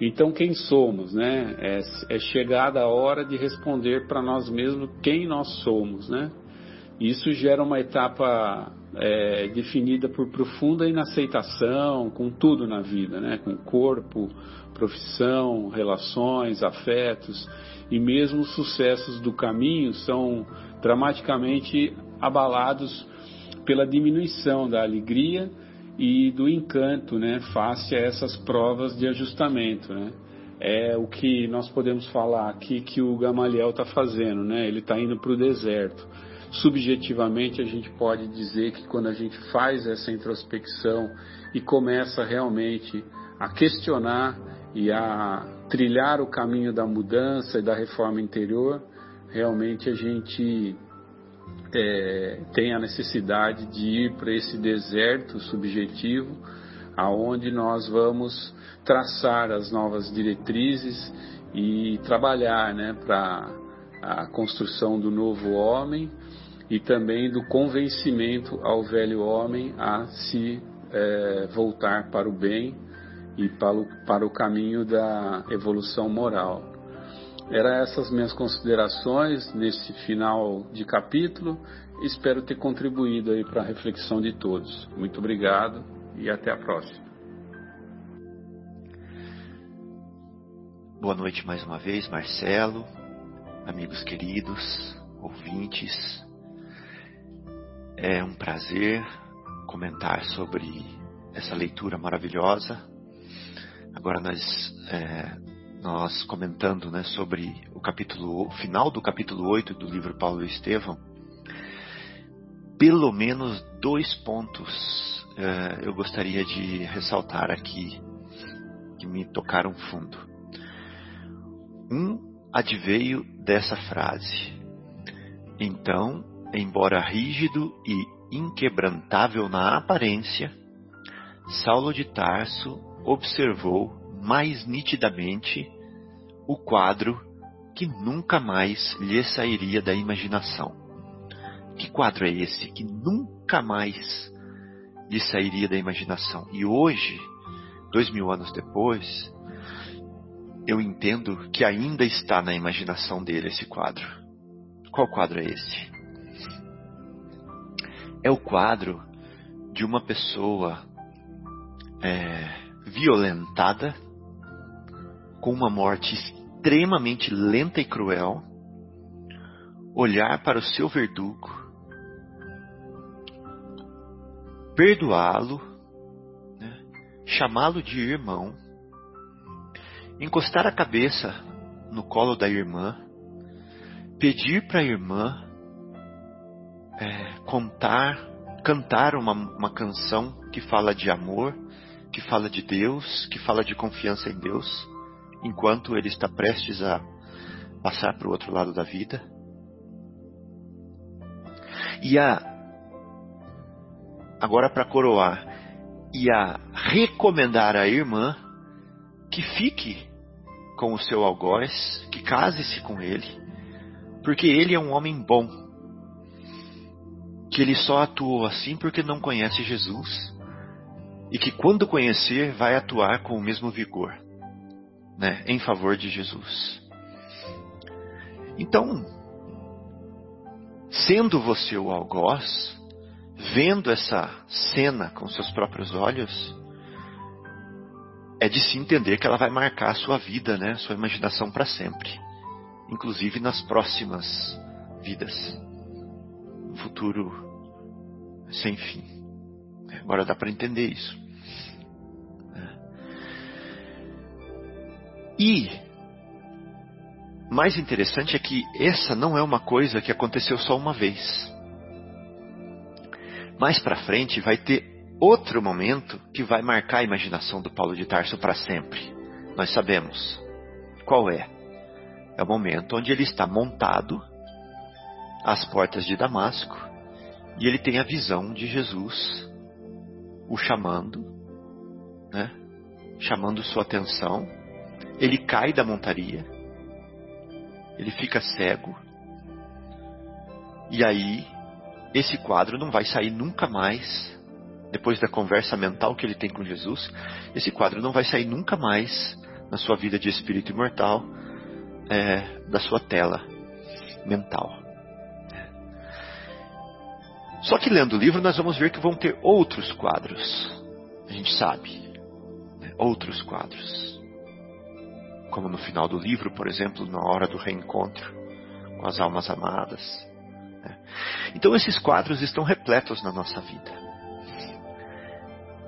D: Então, quem somos, né? É, é chegada a hora de responder para nós mesmos quem nós somos, né? Isso gera uma etapa é, definida por profunda inaceitação com tudo na vida, né? com corpo, profissão, relações, afetos e mesmo os sucessos do caminho são dramaticamente abalados pela diminuição da alegria e do encanto, né, face a essas provas de ajustamento, né? É o que nós podemos falar aqui que o Gamaliel está fazendo, né? Ele está indo para o deserto subjetivamente a gente pode dizer que quando a gente faz essa introspecção e começa realmente a questionar e a trilhar o caminho da mudança e da reforma interior, realmente a gente é, tem a necessidade de ir para esse deserto subjetivo, aonde nós vamos traçar as novas diretrizes e trabalhar né, para a construção do novo homem e também do convencimento ao velho homem a se é, voltar para o bem e para o, para o caminho da evolução moral. Eram essas minhas considerações nesse final de capítulo. Espero ter contribuído aí para a reflexão de todos. Muito obrigado e até a próxima.
E: Boa noite mais uma vez, Marcelo, amigos queridos, ouvintes. É um prazer comentar sobre essa leitura maravilhosa. Agora nós, é, nós comentando né, sobre o capítulo, o final do capítulo 8 do livro Paulo e Estevão, pelo menos dois pontos é, eu gostaria de ressaltar aqui que me tocaram fundo. Um adveio dessa frase. Então embora rígido e inquebrantável na aparência, Saulo de Tarso observou mais nitidamente o quadro que nunca mais lhe sairia da imaginação. Que quadro é esse que nunca mais lhe sairia da imaginação? E hoje, dois mil anos depois, eu entendo que ainda está na imaginação dele esse quadro. Qual quadro é esse? é o quadro de uma pessoa é, violentada, com uma morte extremamente lenta e cruel, olhar para o seu verdugo perdoá-lo, né? chamá-lo de irmão, encostar a cabeça no colo da irmã, pedir para a irmã é, contar, cantar uma, uma canção que fala de amor, que fala de Deus, que fala de confiança em Deus, enquanto ele está prestes a passar para o outro lado da vida. E a agora para coroar e a recomendar à irmã que fique com o seu algoz, que case-se com ele, porque ele é um homem bom, que ele só atuou assim porque não conhece Jesus e que quando conhecer vai atuar com o mesmo vigor, né, em favor de Jesus. Então, sendo você o algoz, vendo essa cena com seus próprios olhos, é de se entender que ela vai marcar a sua vida, né, sua imaginação para sempre, inclusive nas próximas vidas, um futuro sem fim. Agora dá para entender isso. E mais interessante é que essa não é uma coisa que aconteceu só uma vez. Mais para frente vai ter outro momento que vai marcar a imaginação do Paulo de Tarso para sempre. Nós sabemos qual é. É o momento onde ele está montado às portas de Damasco e ele tem a visão de Jesus o chamando, né? chamando sua atenção. Ele cai da montaria, ele fica cego, e aí esse quadro não vai sair nunca mais depois da conversa mental que ele tem com Jesus, esse quadro não vai sair nunca mais na sua vida de espírito imortal é, da sua tela mental. Só que lendo o livro nós vamos ver que vão ter outros quadros. A gente sabe. Né? Outros quadros. Como no final do livro, por exemplo, na hora do reencontro com as almas amadas. Né? Então esses quadros estão repletos na nossa vida.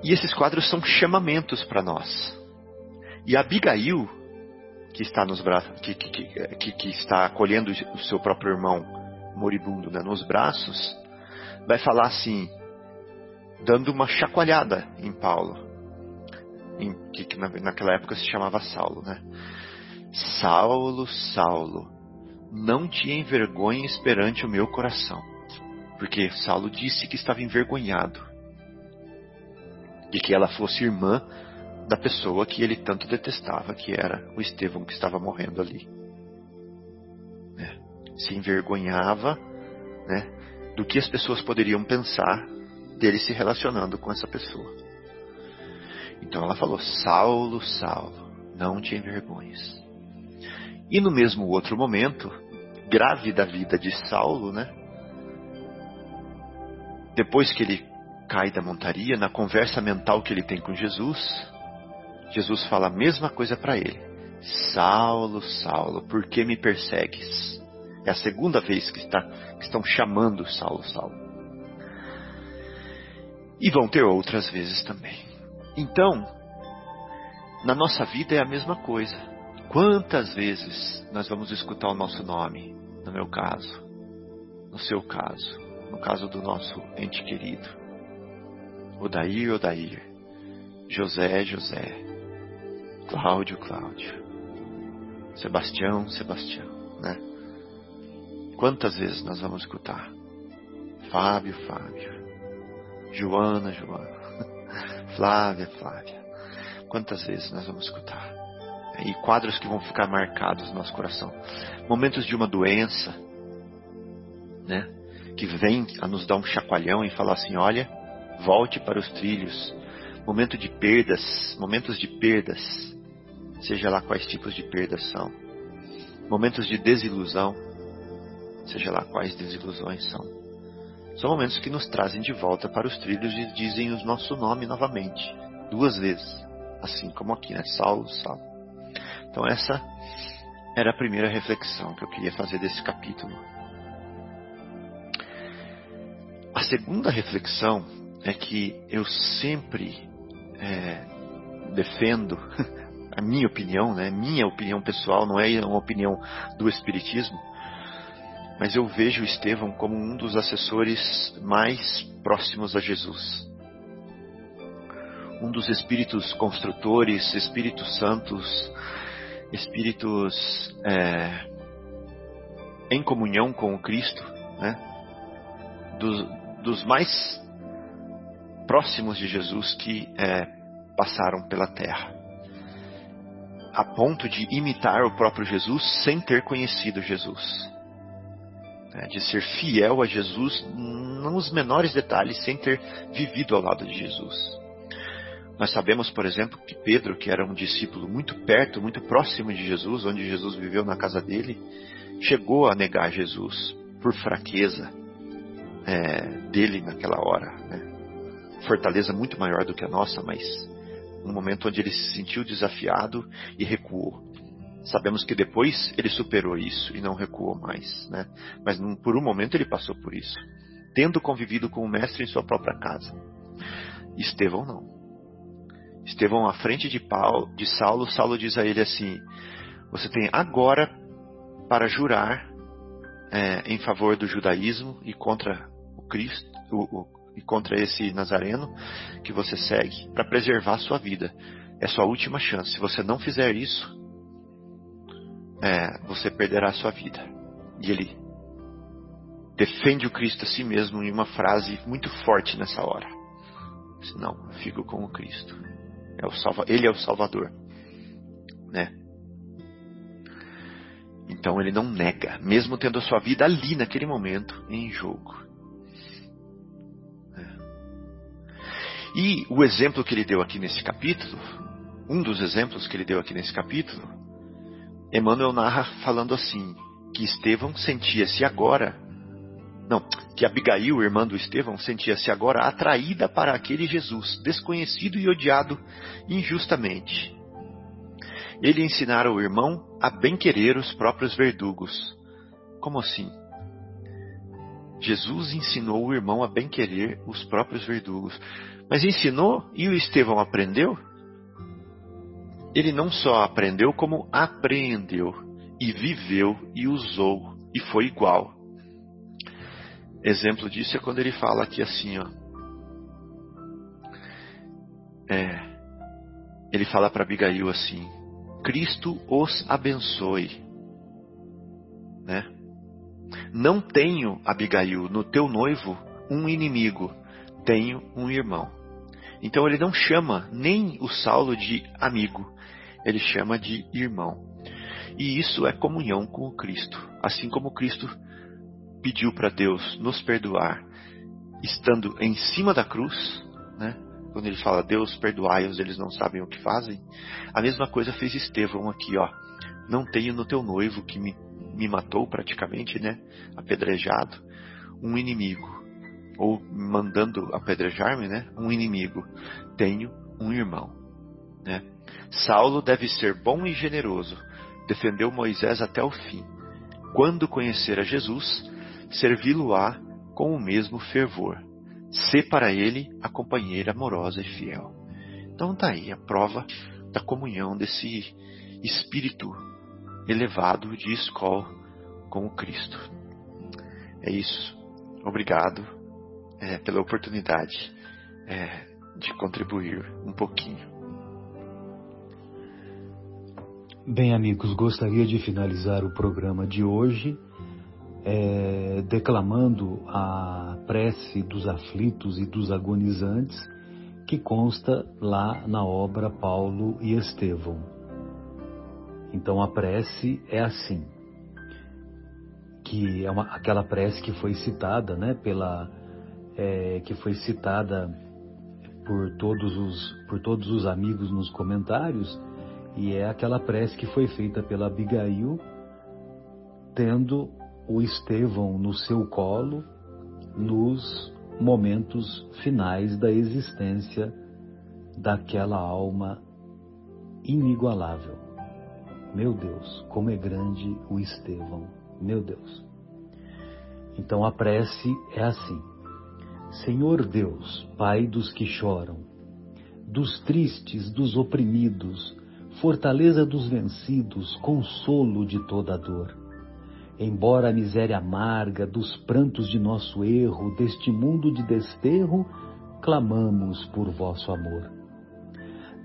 E: E esses quadros são chamamentos para nós. E Abigail, que está nos braços, que, que, que, que, está acolhendo o seu próprio irmão moribundo né, nos braços, vai falar assim, dando uma chacoalhada em Paulo, em, que, que naquela época se chamava Saulo, né? Saulo, Saulo, não te envergonhes perante o meu coração, porque Saulo disse que estava envergonhado de que ela fosse irmã da pessoa que ele tanto detestava, que era o Estevão que estava morrendo ali. Né? Se envergonhava né, do que as pessoas poderiam pensar dele se relacionando com essa pessoa. Então ela falou: Saulo, Saulo, não te envergonhes. E no mesmo outro momento, grave da vida de Saulo, né? Depois que ele cai da montaria, na conversa mental que ele tem com Jesus, Jesus fala a mesma coisa para ele: Saulo, Saulo, por que me persegues? É a segunda vez que, está, que estão chamando Saulo, Saulo. E vão ter outras vezes também. Então, na nossa vida é a mesma coisa. Quantas vezes nós vamos escutar o nosso nome, no meu caso, no seu caso, no caso do nosso ente querido? Odair, Odair, José, José, Cláudio, Cláudio, Sebastião, Sebastião, né? Quantas vezes nós vamos escutar? Fábio, Fábio, Joana, Joana, Flávia, Flávia. Quantas vezes nós vamos escutar? E quadros que vão ficar marcados no nosso coração. Momentos de uma doença, né? Que vem a nos dar um chacoalhão e falar assim: olha, volte para os trilhos. Momento de perdas, momentos de perdas, seja lá quais tipos de perdas são. Momentos de desilusão, seja lá quais desilusões são. São momentos que nos trazem de volta para os trilhos e dizem o nosso nome novamente, duas vezes, assim como aqui, né? Saulo, Saulo. Então essa era a primeira reflexão que eu queria fazer desse capítulo. A segunda reflexão é que eu sempre é, defendo [laughs] a minha opinião, né? Minha opinião pessoal, não é uma opinião do Espiritismo, mas eu vejo Estevão como um dos assessores mais próximos a Jesus. Um dos espíritos construtores, espíritos santos, espíritos é, em comunhão com o Cristo, né? dos, dos mais próximos de Jesus que é, passaram pela terra, a ponto de imitar o próprio Jesus sem ter conhecido Jesus, né? de ser fiel a Jesus nos menores detalhes, sem ter vivido ao lado de Jesus. Nós sabemos, por exemplo, que Pedro, que era um discípulo muito perto, muito próximo de Jesus, onde Jesus viveu na casa dele, chegou a negar Jesus por fraqueza é, dele naquela hora. Né? Fortaleza muito maior do que a nossa, mas um momento onde ele se sentiu desafiado e recuou. Sabemos que depois ele superou isso e não recuou mais, né? Mas por um momento ele passou por isso, tendo convivido com o mestre em sua própria casa. Estevão não. Estevão à frente de, Paulo, de Saulo, Saulo diz a ele assim: Você tem agora para jurar é, em favor do judaísmo e contra o Cristo o, o, e contra esse Nazareno que você segue para preservar sua vida. É sua última chance. Se você não fizer isso, é, você perderá a sua vida. E ele defende o Cristo a si mesmo em uma frase muito forte nessa hora. Não, eu fico com o Cristo. É o salva, ele é o Salvador, né? Então ele não nega, mesmo tendo a sua vida ali naquele momento em jogo. É. E o exemplo que ele deu aqui nesse capítulo, um dos exemplos que ele deu aqui nesse capítulo, Emmanuel narra falando assim: que Estevão sentia-se agora, não, que Abigail, irmã do Estevão, sentia-se agora atraída para aquele Jesus, desconhecido e odiado injustamente ele ensinara o irmão a bem querer os próprios verdugos. Como assim? Jesus ensinou o irmão a bem querer os próprios verdugos. Mas ensinou e o Estevão aprendeu? Ele não só aprendeu, como apreendeu, e viveu, e usou, e foi igual. Exemplo disso é quando ele fala aqui assim, ó. É, ele fala para Abigail assim: Cristo os abençoe. Né? Não tenho, Abigail, no teu noivo um inimigo, tenho um irmão. Então ele não chama nem o Saulo de amigo, ele chama de irmão. E isso é comunhão com o Cristo. Assim como Cristo pediu para Deus nos perdoar, estando em cima da cruz, né? quando ele fala Deus perdoai-os, eles não sabem o que fazem. A mesma coisa fez Estevão aqui, ó. Não tenho no teu noivo que me, me matou praticamente, né? Apedrejado, um inimigo. Ou mandando apedrejar-me, né? Um inimigo. Tenho um irmão, né? Saulo deve ser bom e generoso. Defendeu Moisés até o fim. Quando conhecer a Jesus, servi-lo-á com o mesmo fervor ser para ele a companheira amorosa e fiel. Então tá aí a prova da comunhão desse espírito elevado de escola com o Cristo. É isso. Obrigado é, pela oportunidade é, de contribuir um pouquinho.
A: Bem, amigos, gostaria de finalizar o programa de hoje é, declamando a prece dos aflitos e dos agonizantes que consta lá na obra Paulo e Estevão. Então a prece é assim, que é uma, aquela prece que foi citada, né, pela é, que foi citada por todos os por todos os amigos nos comentários e é aquela prece que foi feita pela Abigail tendo o Estevão no seu colo nos momentos finais da existência daquela alma inigualável. Meu Deus, como é grande o Estevão, meu Deus. Então a prece é assim: Senhor Deus, Pai dos que choram, dos tristes, dos oprimidos, fortaleza dos vencidos, consolo de toda dor. Embora a miséria amarga dos prantos de nosso erro, deste mundo de desterro, clamamos por vosso amor.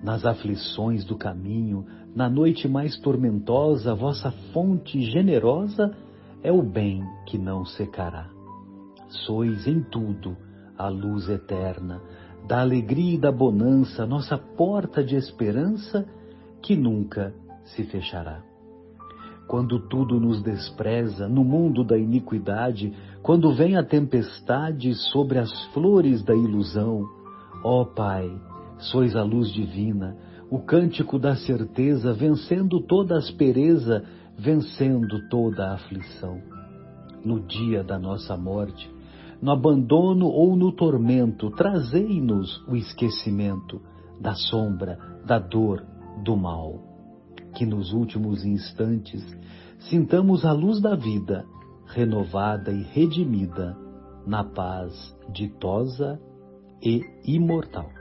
A: Nas aflições do caminho, na noite mais tormentosa, vossa fonte generosa é o bem que não secará. Sois em tudo a luz eterna, da alegria e da bonança, nossa porta de esperança que nunca se fechará. Quando tudo nos despreza no mundo da iniquidade, quando vem a tempestade sobre as flores da ilusão, ó Pai, sois a luz divina, o cântico da certeza, vencendo toda aspereza, vencendo toda a aflição. No dia da nossa morte, no abandono ou no tormento, trazei-nos o esquecimento da sombra, da dor, do mal. Que nos últimos instantes sintamos a luz da vida, renovada e redimida, na paz ditosa e imortal.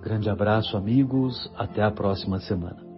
A: Grande abraço, amigos. Até a próxima semana.